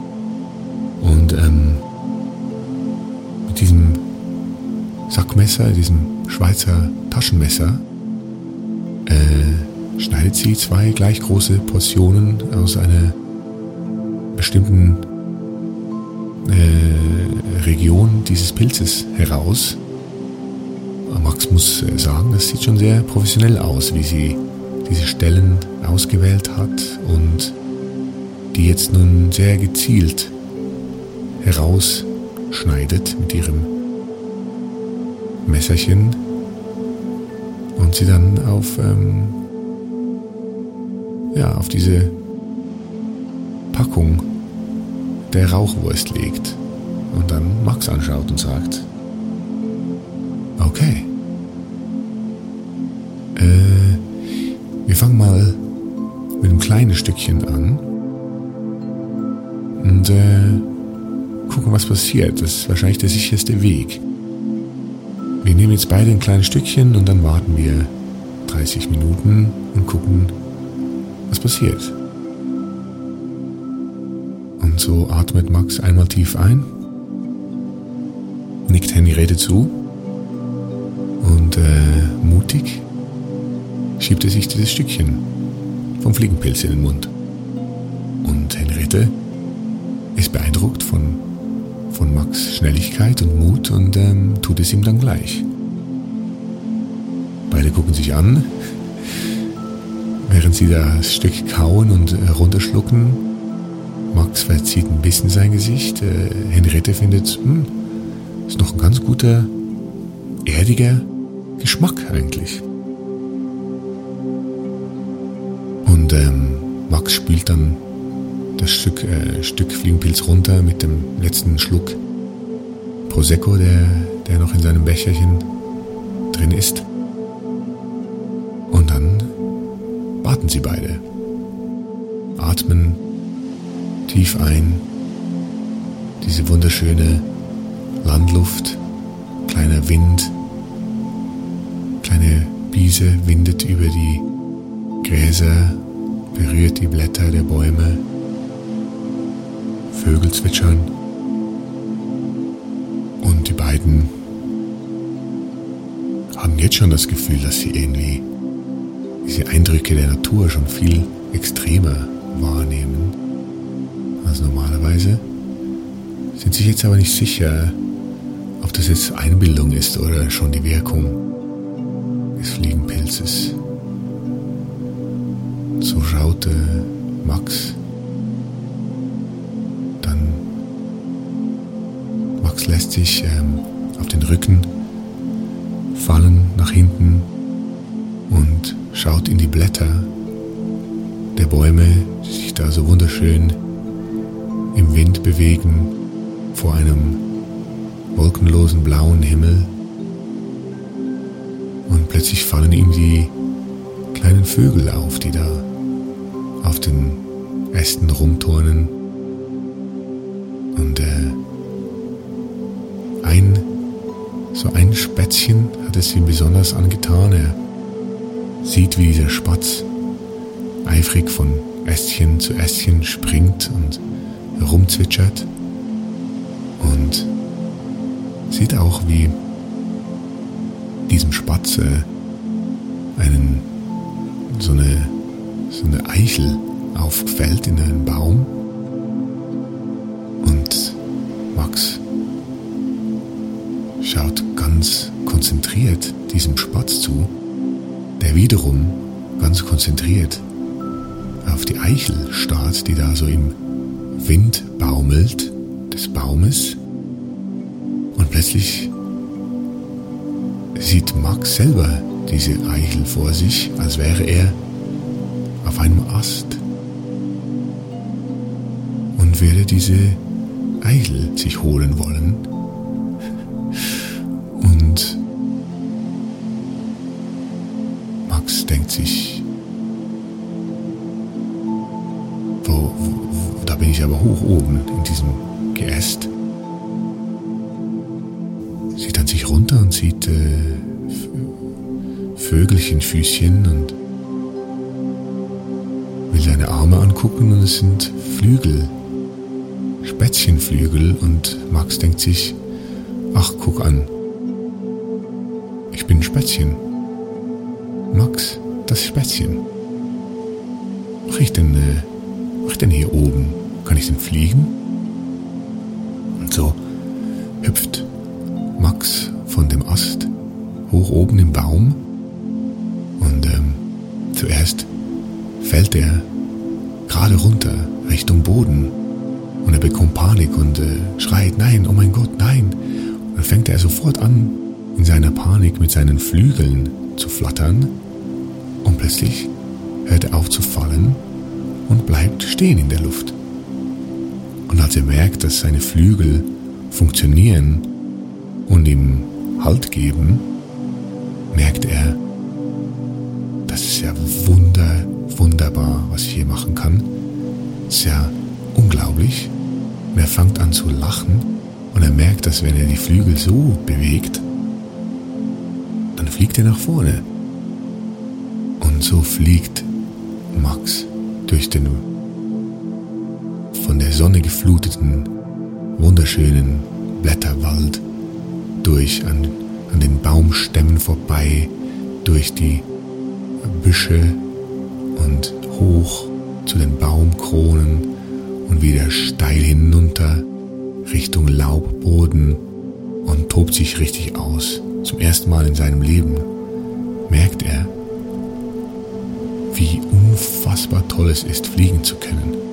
Speaker 1: Und ähm, mit diesem Sackmesser, diesem Schweizer Taschenmesser, äh, schneidet sie zwei gleich große Portionen aus einer bestimmten äh, Region dieses Pilzes heraus. Max muss äh, sagen, das sieht schon sehr professionell aus, wie sie diese Stellen ausgewählt hat und die jetzt nun sehr gezielt herausschneidet mit ihrem Messerchen und sie dann auf, ähm, ja, auf diese Packung der Rauchwurst legt und dann Max anschaut und sagt, okay, äh, wir fangen mal mit einem kleinen Stückchen an und äh, gucken, was passiert. Das ist wahrscheinlich der sicherste Weg. Wir nehmen jetzt beide ein kleines Stückchen und dann warten wir 30 Minuten und gucken, was passiert. Und so atmet Max einmal tief ein, nickt Henriette zu und äh, mutig schiebt er sich dieses Stückchen vom Fliegenpilz in den Mund. Und Henriette ist beeindruckt von, von Max Schnelligkeit und Mut und ähm, tut es ihm dann gleich. Beide gucken sich an, während sie das Stück kauen und äh, runterschlucken Max verzieht ein bisschen sein Gesicht. Äh, Henriette findet, hm, ist noch ein ganz guter, erdiger Geschmack eigentlich. Und ähm, Max spült dann das Stück, äh, Stück Fliegenpilz runter mit dem letzten Schluck Prosecco, der, der noch in seinem Becherchen drin ist. Und dann warten sie beide, atmen tief ein, diese wunderschöne Landluft, kleiner Wind, kleine Biese windet über die Gräser, berührt die Blätter der Bäume, Vögel zwitschern und die beiden haben jetzt schon das Gefühl, dass sie irgendwie diese Eindrücke der Natur schon viel extremer wahrnehmen als normalerweise, sind sich jetzt aber nicht sicher, ob das jetzt Einbildung ist oder schon die Wirkung des Fliegenpilzes. So schaute Max. Max lässt sich ähm, auf den Rücken fallen nach hinten und schaut in die Blätter der Bäume, die sich da so wunderschön im Wind bewegen vor einem wolkenlosen blauen Himmel. Und plötzlich fallen ihm die kleinen Vögel auf, die da auf den Ästen rumturnen. Spätzchen hat es ihm besonders angetan. Er sieht, wie dieser Spatz eifrig von Ästchen zu Ästchen springt und herumzwitschert und sieht auch, wie diesem Spatz einen, so, eine, so eine Eichel auffällt in einen Baum ganz konzentriert diesem Spatz zu, der wiederum ganz konzentriert auf die Eichel starrt, die da so im Wind baumelt des Baumes und plötzlich sieht Max selber diese Eichel vor sich, als wäre er auf einem Ast und werde diese Eichel sich holen wollen. Aber hoch oben in diesem Geäst. Sieht dann sich runter und sieht äh, Vögelchenfüßchen und will seine Arme angucken und es sind Flügel, Spätzchenflügel und Max denkt sich, ach guck an, ich bin Spätzchen. Max, das Spätzchen. Was ich denn, äh, ich denn hier oben? Kann ich denn fliegen? Und so hüpft Max von dem Ast hoch oben im Baum und ähm, zuerst fällt er gerade runter Richtung Boden und er bekommt Panik und äh, schreit, nein, oh mein Gott, nein. Und dann fängt er sofort an, in seiner Panik mit seinen Flügeln zu flattern und plötzlich hört er auf zu fallen und bleibt stehen in der Luft. Und er merkt, dass seine Flügel funktionieren und ihm Halt geben, merkt er, das ist ja wunder, wunderbar, was ich hier machen kann. Das ist ja unglaublich. Und er fängt an zu lachen und er merkt, dass wenn er die Flügel so bewegt, dann fliegt er nach vorne. Und so fliegt Max durch den von der Sonne gefluteten, wunderschönen Blätterwald, durch an, an den Baumstämmen vorbei, durch die Büsche und hoch zu den Baumkronen und wieder steil hinunter Richtung Laubboden und tobt sich richtig aus. Zum ersten Mal in seinem Leben merkt er, wie unfassbar toll es ist, fliegen zu können.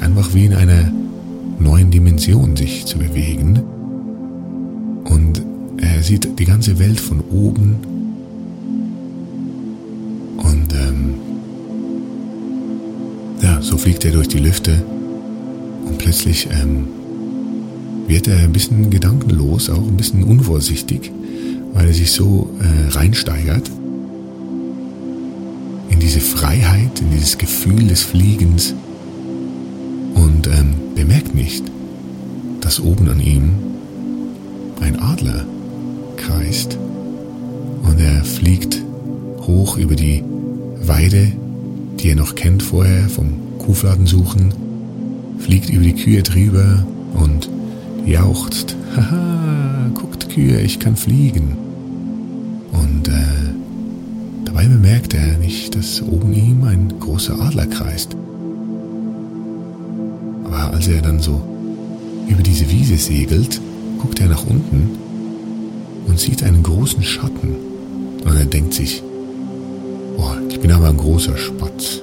Speaker 1: Einfach wie in einer neuen Dimension sich zu bewegen. Und er sieht die ganze Welt von oben. Und ähm, ja, so fliegt er durch die Lüfte. Und plötzlich ähm, wird er ein bisschen gedankenlos, auch ein bisschen unvorsichtig, weil er sich so äh, reinsteigert in diese Freiheit, in dieses Gefühl des Fliegens ähm, bemerkt nicht, dass oben an ihm ein Adler kreist und er fliegt hoch über die Weide, die er noch kennt vorher vom Kuhfladen suchen, fliegt über die Kühe drüber und jauchzt, (laughs) haha, guckt Kühe, ich kann fliegen. Und äh, dabei bemerkt er nicht, dass oben ihm ein großer Adler kreist. Aber als er dann so über diese Wiese segelt, guckt er nach unten und sieht einen großen Schatten. Und er denkt sich, boah, ich bin aber ein großer Spatz.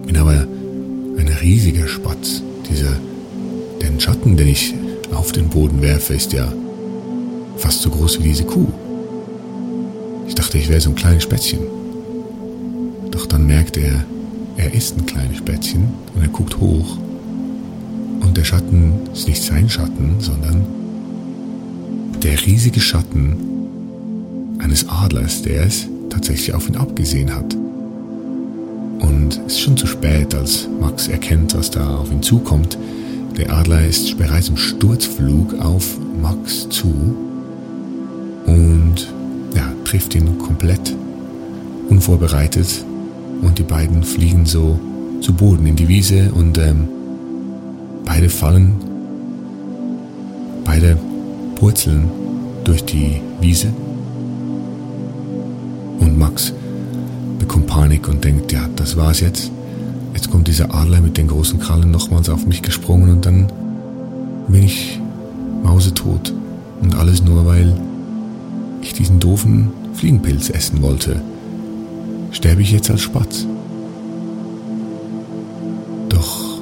Speaker 1: Ich bin aber ein riesiger Spatz. Dieser, den Schatten, den ich auf den Boden werfe, ist ja fast so groß wie diese Kuh. Ich dachte, ich wäre so ein kleines Spätzchen. Doch dann merkt er, er ist ein kleines Spätzchen und er guckt hoch. Und der Schatten ist nicht sein Schatten, sondern der riesige Schatten eines Adlers, der es tatsächlich auf ihn abgesehen hat. Und es ist schon zu spät, als Max erkennt, was da auf ihn zukommt. Der Adler ist bereits im Sturzflug auf Max zu und ja, trifft ihn komplett unvorbereitet und die beiden fliegen so zu Boden in die Wiese und ähm, beide fallen, beide purzeln durch die Wiese. Und Max bekommt Panik und denkt, ja, das war's jetzt. Jetzt kommt dieser Adler mit den großen Krallen nochmals auf mich gesprungen und dann bin ich mausetot. Und alles nur, weil ich diesen doofen Fliegenpilz essen wollte. Sterbe ich jetzt als Spatz? Doch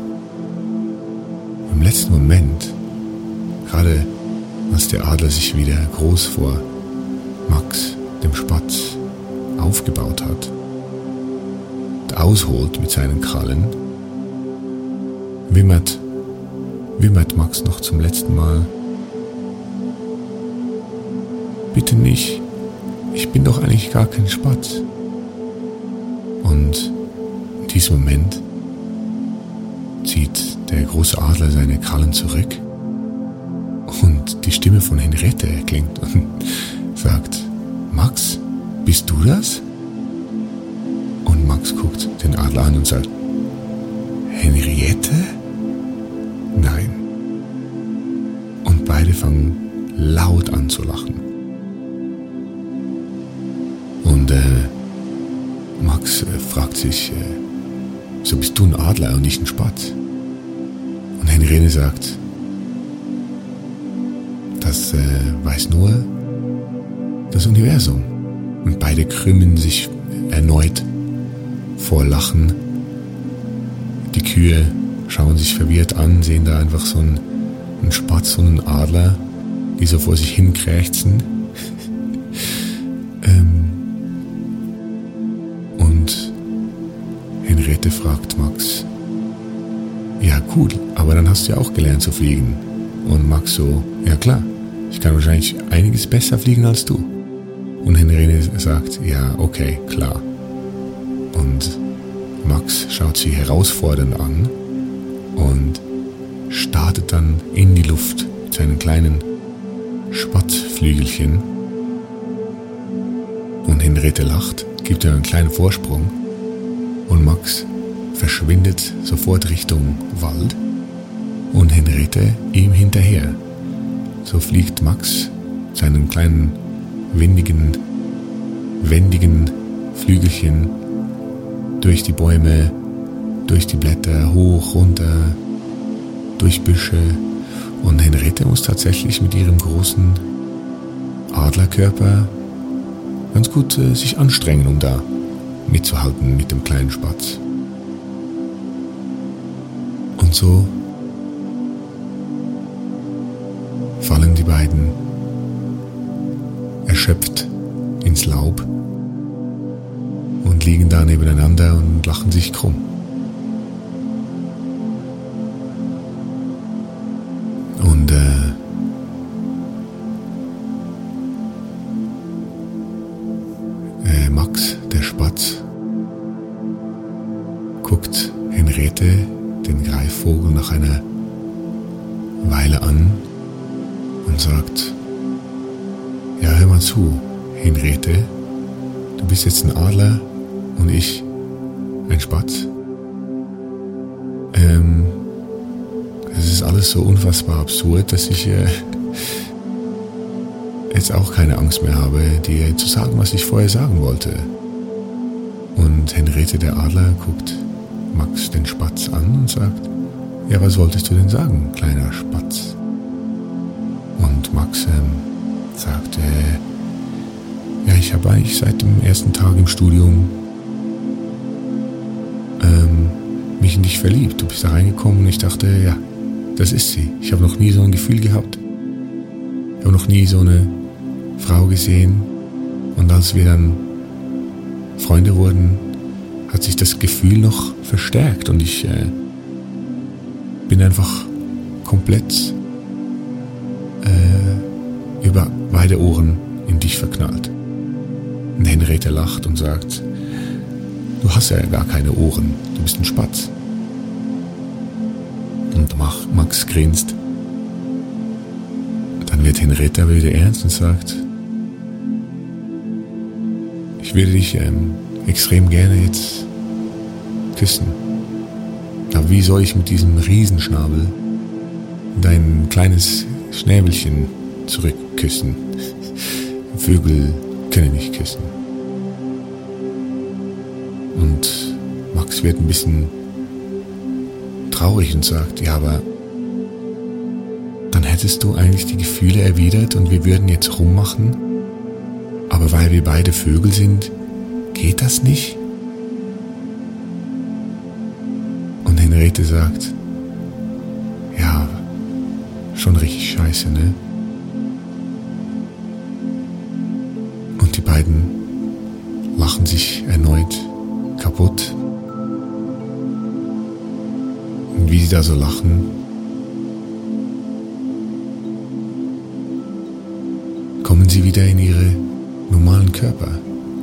Speaker 1: im letzten Moment, gerade als der Adler sich wieder groß vor Max, dem Spatz, aufgebaut hat, ausholt mit seinen Krallen, wimmert, wimmert Max noch zum letzten Mal. Bitte nicht, ich bin doch eigentlich gar kein Spatz. Diesem Moment zieht der große Adler seine Krallen zurück und die Stimme von Henriette erklingt und (laughs) sagt, Max, bist du das? Und Max guckt den Adler an und sagt, Henriette? Nein. Und beide fangen laut an zu lachen. Und äh, Max äh, fragt sich, äh, so bist du ein Adler und nicht ein Spatz? Und Henriette sagt, das äh, weiß nur das Universum. Und beide krümmen sich erneut vor Lachen. Die Kühe schauen sich verwirrt an, sehen da einfach so einen, einen Spatz und einen Adler, die so vor sich hin krächzen. Henriette fragt Max, ja cool, aber dann hast du ja auch gelernt zu fliegen. Und Max so, ja klar, ich kann wahrscheinlich einiges besser fliegen als du. Und Henriette sagt, ja, okay, klar. Und Max schaut sie herausfordernd an und startet dann in die Luft mit seinen kleinen Spatzflügelchen. Und Henriette lacht, gibt ihr einen kleinen Vorsprung und Max verschwindet sofort Richtung Wald und Henriette ihm hinterher. So fliegt Max seinen kleinen windigen, wendigen Flügelchen durch die Bäume, durch die Blätter, hoch, runter, durch Büsche. Und Henriette muss tatsächlich mit ihrem großen Adlerkörper ganz gut äh, sich anstrengen, um da mitzuhalten mit dem kleinen Spatz. Und so fallen die beiden erschöpft ins Laub und liegen da nebeneinander und lachen sich krumm. Absurd, dass ich äh, jetzt auch keine Angst mehr habe, dir zu sagen, was ich vorher sagen wollte. Und Henriette der Adler guckt Max den Spatz an und sagt, ja, was wolltest du denn sagen, kleiner Spatz? Und Max ähm, sagt, äh, ja, ich habe eigentlich seit dem ersten Tag im Studium ähm, mich in dich verliebt. Du bist da reingekommen und ich dachte, ja, das ist sie. Ich habe noch nie so ein Gefühl gehabt. Ich habe noch nie so eine Frau gesehen. Und als wir dann Freunde wurden, hat sich das Gefühl noch verstärkt und ich äh, bin einfach komplett äh, über beide Ohren in dich verknallt. Und Henriette lacht und sagt, du hast ja gar keine Ohren, du bist ein Spatz. Und Max grinst. Dann wird Henriette aber wieder ernst und sagt, ich würde dich ähm, extrem gerne jetzt küssen. Aber wie soll ich mit diesem Riesenschnabel dein kleines Schnäbelchen zurückküssen? (laughs) Vögel können nicht küssen. Und Max wird ein bisschen traurig und sagt, ja, aber dann hättest du eigentlich die Gefühle erwidert und wir würden jetzt rummachen. Aber weil wir beide Vögel sind, geht das nicht? Und Henriette sagt, ja, schon richtig scheiße, ne? Und die beiden lachen sich erneut kaputt. Wie sie da so lachen, kommen sie wieder in ihre normalen Körper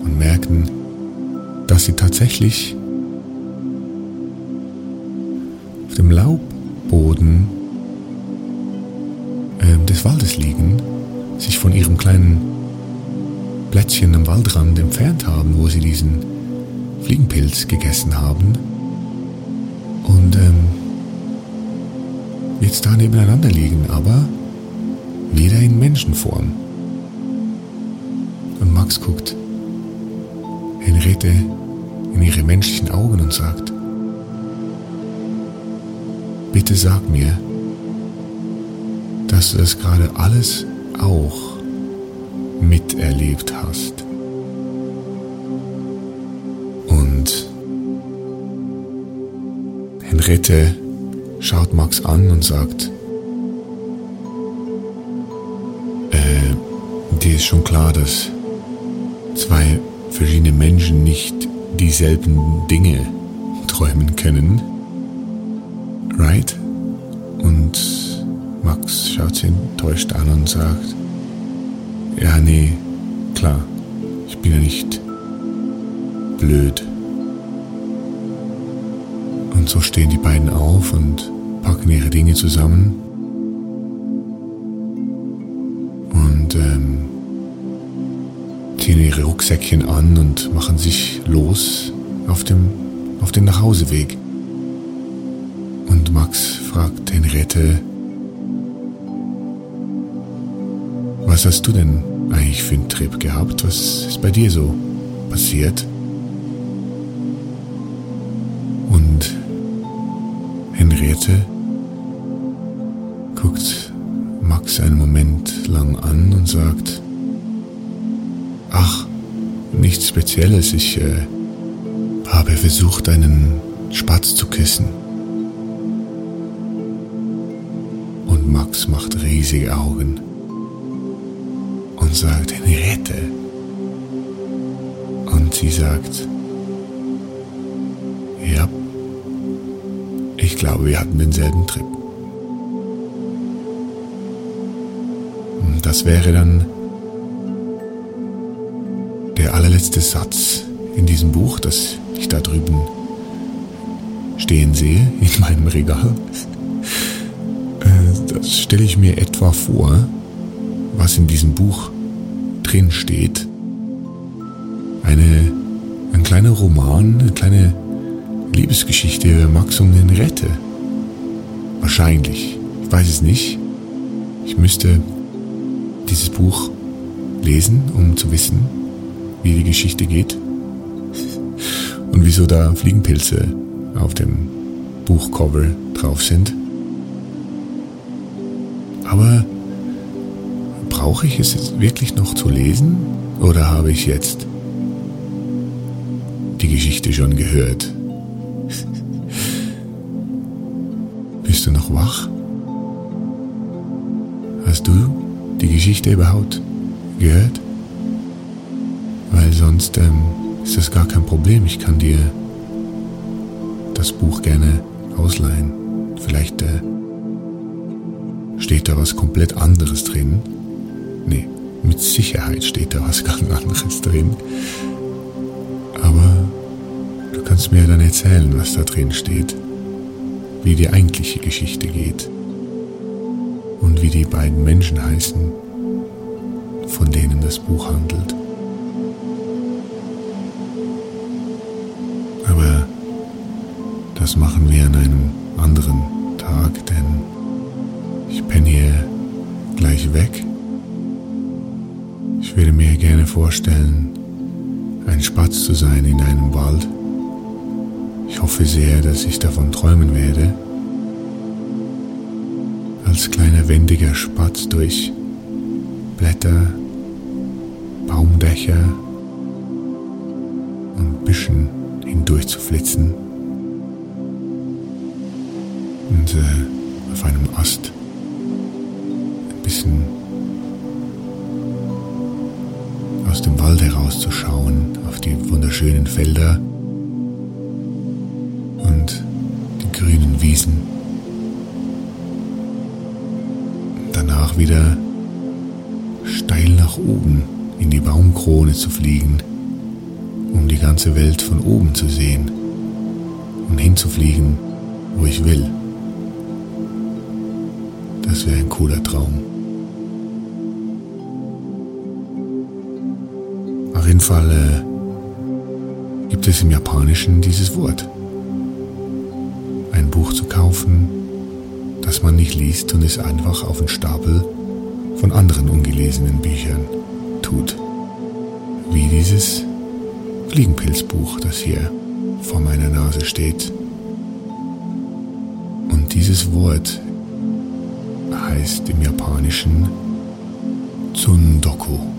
Speaker 1: und merken, dass sie tatsächlich auf dem Laubboden äh, des Waldes liegen, sich von ihrem kleinen Plätzchen am Waldrand entfernt haben, wo sie diesen Fliegenpilz gegessen haben. Und ähm, jetzt da nebeneinander liegen, aber wieder in Menschenform. Und Max guckt Henriette in ihre menschlichen Augen und sagt, bitte sag mir, dass du das gerade alles auch miterlebt hast. Und Henriette schaut Max an und sagt, äh, dir ist schon klar, dass zwei verschiedene Menschen nicht dieselben Dinge träumen können. Right? Und Max schaut sie enttäuscht an und sagt, ja, nee, klar, ich bin ja nicht blöd. Und so stehen die beiden auf und packen ihre Dinge zusammen. Und ähm, ziehen ihre Rucksäckchen an und machen sich los auf dem, auf den Nachhauseweg. Und Max fragt Henriette, was hast du denn eigentlich für einen Trip gehabt? Was ist bei dir so passiert? Henriette guckt Max einen Moment lang an und sagt, Ach, nichts Spezielles. Ich äh, habe versucht, einen Spatz zu küssen. Und Max macht riesige Augen und sagt, Henriette. Und sie sagt, glaube, wir hatten denselben Trip. Und das wäre dann der allerletzte Satz in diesem Buch, das ich da drüben stehen sehe, in (laughs) meinem Regal. Äh, das stelle ich mir etwa vor, was in diesem Buch drin steht. Eine, ein kleiner Roman, eine kleine Liebesgeschichte Max und Henriette. Wahrscheinlich. Ich weiß es nicht. Ich müsste dieses Buch lesen, um zu wissen, wie die Geschichte geht und wieso da Fliegenpilze auf dem Buchcover drauf sind. Aber brauche ich es jetzt wirklich noch zu lesen oder habe ich jetzt die Geschichte schon gehört? Bist du noch wach? Hast du die Geschichte überhaupt gehört? weil sonst ähm, ist das gar kein Problem. Ich kann dir das Buch gerne ausleihen. Vielleicht äh, steht da was komplett anderes drin. Nee, mit Sicherheit steht da was (laughs) ganz anderes drin. Aber du kannst mir dann erzählen, was da drin steht. Wie die eigentliche Geschichte geht. Und wie die beiden Menschen heißen, von denen das Buch handelt. Das machen wir an einem anderen Tag, denn ich bin hier gleich weg. Ich würde mir gerne vorstellen, ein Spatz zu sein in einem Wald. Ich hoffe sehr, dass ich davon träumen werde. Als kleiner wendiger Spatz durch Blätter, Baumdächer und Büschen hindurch zu flitzen und äh, auf einem Ast ein bisschen aus dem Wald herauszuschauen auf die wunderschönen Felder Wiesen. Danach wieder steil nach oben in die Baumkrone zu fliegen, um die ganze Welt von oben zu sehen und hinzufliegen, wo ich will. Das wäre ein cooler Traum. Auf jeden Fall äh, gibt es im Japanischen dieses Wort. Buch zu kaufen, das man nicht liest und es einfach auf den Stapel von anderen ungelesenen Büchern tut. Wie dieses Fliegenpilzbuch, das hier vor meiner Nase steht. Und dieses Wort heißt im Japanischen Tsundoku.